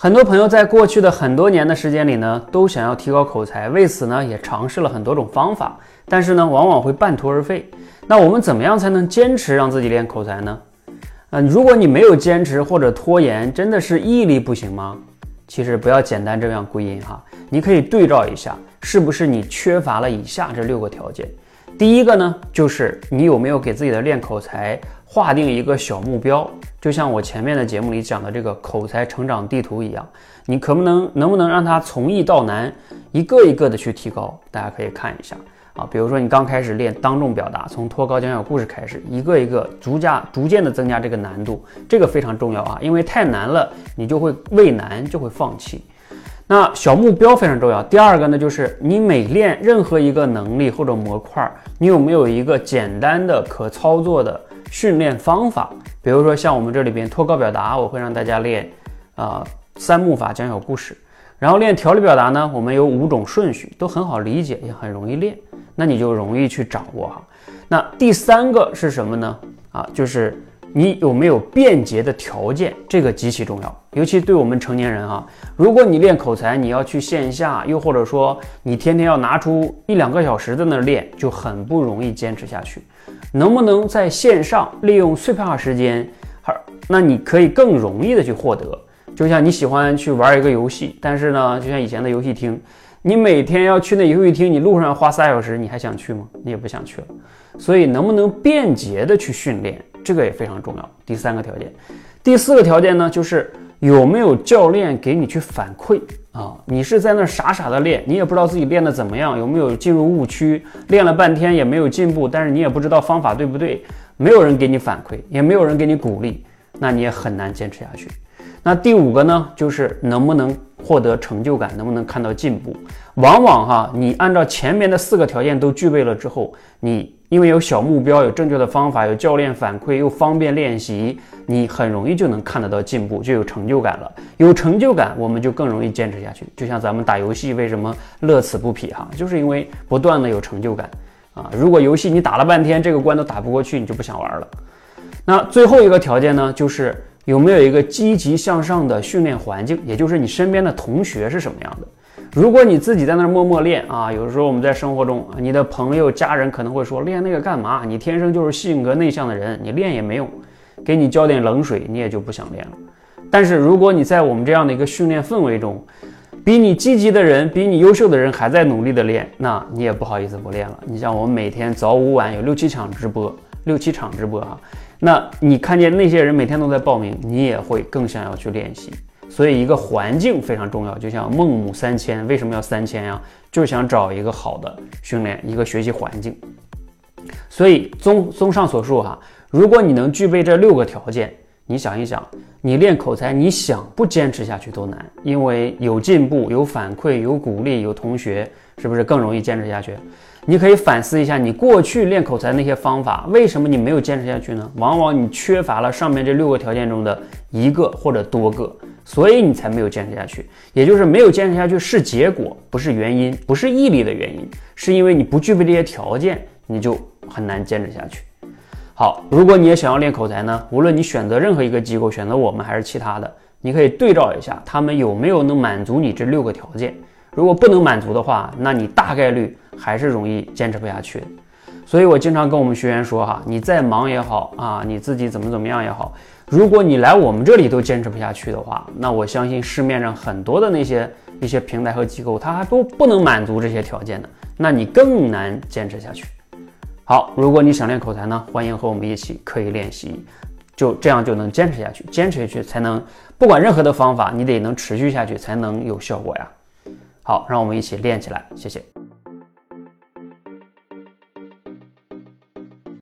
很多朋友在过去的很多年的时间里呢，都想要提高口才，为此呢也尝试了很多种方法，但是呢往往会半途而废。那我们怎么样才能坚持让自己练口才呢？嗯，如果你没有坚持或者拖延，真的是毅力不行吗？其实不要简单这样归因哈，你可以对照一下，是不是你缺乏了以下这六个条件？第一个呢，就是你有没有给自己的练口才划定一个小目标？就像我前面的节目里讲的这个口才成长地图一样，你可不能能不能让它从易到难，一个一个的去提高？大家可以看一下啊，比如说你刚开始练当众表达，从脱稿讲小故事开始，一个一个逐加逐渐的增加这个难度，这个非常重要啊，因为太难了，你就会畏难就会放弃。那小目标非常重要。第二个呢，就是你每练任何一个能力或者模块，你有没有一个简单的可操作的训练方法？比如说像我们这里边脱稿表达，我会让大家练，啊三幕法讲小故事，然后练条理表达呢，我们有五种顺序，都很好理解，也很容易练，那你就容易去掌握哈。那第三个是什么呢？啊，就是你有没有便捷的条件，这个极其重要，尤其对我们成年人哈，如果你练口才，你要去线下，又或者说你天天要拿出一两个小时在那练，就很不容易坚持下去。能不能在线上利用碎片化时间？好，那你可以更容易的去获得。就像你喜欢去玩一个游戏，但是呢，就像以前的游戏厅，你每天要去那游戏厅，你路上花仨小时，你还想去吗？你也不想去了。所以，能不能便捷的去训练，这个也非常重要。第三个条件，第四个条件呢，就是有没有教练给你去反馈。啊，你是在那傻傻的练，你也不知道自己练的怎么样，有没有进入误区？练了半天也没有进步，但是你也不知道方法对不对，没有人给你反馈，也没有人给你鼓励，那你也很难坚持下去。那第五个呢，就是能不能获得成就感，能不能看到进步？往往哈，你按照前面的四个条件都具备了之后，你。因为有小目标，有正确的方法，有教练反馈，又方便练习，你很容易就能看得到进步，就有成就感了。有成就感，我们就更容易坚持下去。就像咱们打游戏，为什么乐此不疲哈？就是因为不断的有成就感啊。如果游戏你打了半天，这个关都打不过去，你就不想玩了。那最后一个条件呢，就是有没有一个积极向上的训练环境，也就是你身边的同学是什么样的。如果你自己在那儿默默练啊，有时候我们在生活中，你的朋友、家人可能会说练那个干嘛？你天生就是性格内向的人，你练也没用，给你浇点冷水，你也就不想练了。但是如果你在我们这样的一个训练氛围中，比你积极的人、比你优秀的人还在努力的练，那你也不好意思不练了。你像我们每天早午晚有六七场直播，六七场直播啊，那你看见那些人每天都在报名，你也会更想要去练习。所以，一个环境非常重要，就像孟母三迁，为什么要三迁呀？就是想找一个好的训练，一个学习环境。所以，综综上所述哈，如果你能具备这六个条件，你想一想，你练口才，你想不坚持下去都难，因为有进步、有反馈、有鼓励、有同学，是不是更容易坚持下去？你可以反思一下，你过去练口才那些方法，为什么你没有坚持下去呢？往往你缺乏了上面这六个条件中的一个或者多个。所以你才没有坚持下去，也就是没有坚持下去是结果，不是原因，不是毅力的原因，是因为你不具备这些条件，你就很难坚持下去。好，如果你也想要练口才呢，无论你选择任何一个机构，选择我们还是其他的，你可以对照一下，他们有没有能满足你这六个条件。如果不能满足的话，那你大概率还是容易坚持不下去。所以我经常跟我们学员说哈，你再忙也好啊，你自己怎么怎么样也好。如果你来我们这里都坚持不下去的话，那我相信市面上很多的那些一些平台和机构，它还都不能满足这些条件的，那你更难坚持下去。好，如果你想练口才呢，欢迎和我们一起刻意练习，就这样就能坚持下去，坚持下去才能不管任何的方法，你得能持续下去才能有效果呀。好，让我们一起练起来，谢谢。